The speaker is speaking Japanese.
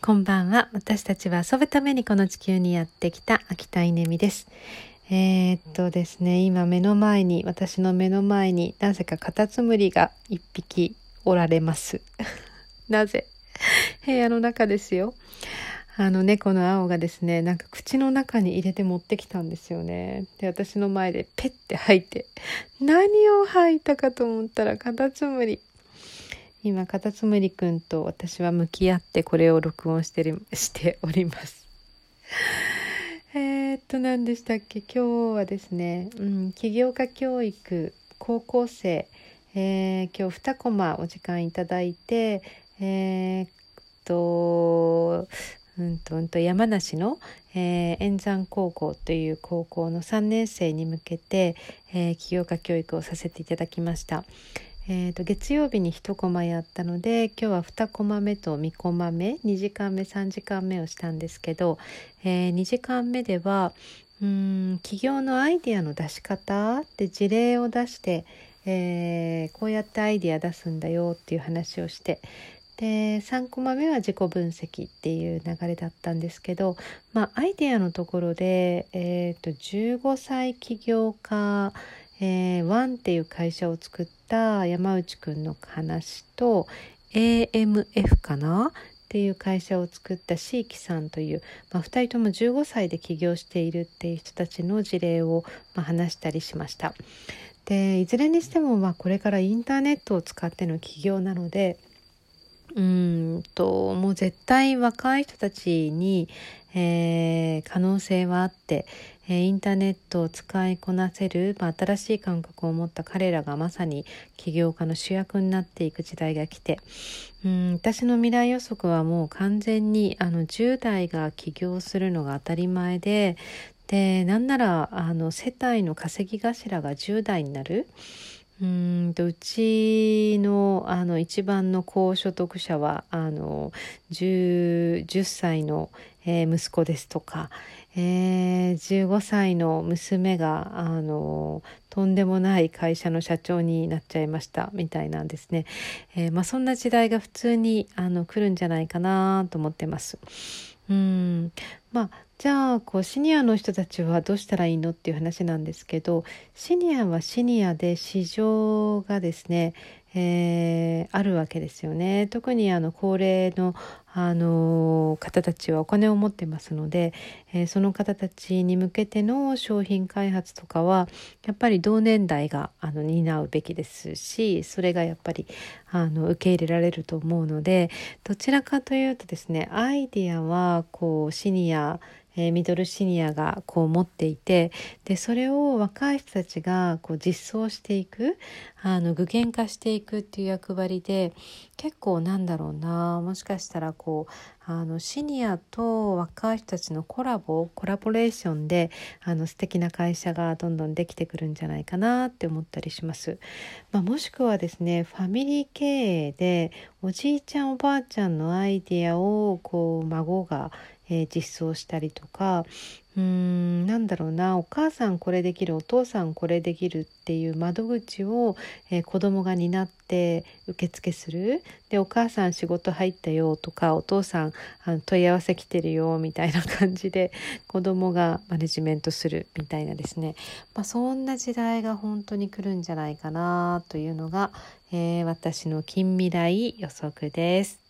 こんばんは。私たちは遊ぶためにこの地球にやってきた秋田稲美です。えー、っとですね、今目の前に、私の目の前になぜかカタツムリが一匹おられます。なぜ？部屋の中ですよ。あの猫の青がですね、なんか口の中に入れて持ってきたんですよね。で、私の前でペッて吐いて、何を吐いたかと思ったらカタツムリ。今カタツムリくんと私は向き合ってこれを録音してしております。えっと何でしたっけ？今日はですね、うん、起業家教育高校生、えー、今日2コマお時間いただいてえー、っとうんとうんと山梨の、えー、円山高校という高校の3年生に向けて、えー、起業家教育をさせていただきました。えーと、月曜日に1コマやったので今日は2コマ目と3コマ目2時間目3時間目をしたんですけど、えー、2時間目ではうん企業のアイデアの出し方で事例を出して、えー、こうやってアイデア出すんだよっていう話をしてで3コマ目は自己分析っていう流れだったんですけど、まあ、アイデアのところで、えーと、15歳起業家えー、ワンっていう会社を作った山内くんの話と AMF かなっていう会社を作った椎木さんという、まあ、2人とも15歳で起業しているっていう人たちの事例を、まあ、話したりしました。でいずれにしてもまあこれからインターネットを使っての起業なのでうんともう絶対若い人たちに、えー、可能性はあって、えインターネットを使いこなせる、まあ、新しい感覚を持った彼らがまさに起業家の主役になっていく時代が来てうん私の未来予測はもう完全にあの10代が起業するのが当たり前ででなんならあの世帯の稼ぎ頭が10代になる。うんとうちのあの一番の高所得者はあの 10, 10歳の、えー、息子ですとか、えー、15歳の娘があのとんでもない会社の社長になっちゃいましたみたいなんですね、えー、まあ、そんな時代が普通にあの来るんじゃないかなと思ってます。うん。まあじゃあこうシニアの人たちはどうしたらいいのっていう話なんですけどシニアはシニアで市場がですね、えー、あるわけですよね。特にあの高齢の、あの、方たちはお金を持ってますので、えー、その方たちに向けての商品開発とかはやっぱり同年代があの担うべきですしそれがやっぱりあの受け入れられると思うのでどちらかというとですねアイディアはこうシニアえ、ミドルシニアがこう持っていてでそれを若い人たちがこう実装していくあの具現化していくっていう役割で結構なんだろうなもしかしたらこうあのシニアと若い人たちのコラボコラボレーションであの素敵な会社がどんどんできてくるんじゃないかなって思ったりします。まあ、もしくはですねファミリー経営でおじいちゃんおばあちゃんのアイディアをこう孫がえー、実装したりとかうーんなんだろうなお母さんこれできるお父さんこれできるっていう窓口を、えー、子供が担って受付するでお母さん仕事入ったよとかお父さんあの問い合わせ来てるよみたいな感じで子供がマネジメントするみたいなですね、まあ、そんな時代が本当に来るんじゃないかなというのが、えー、私の近未来予測です。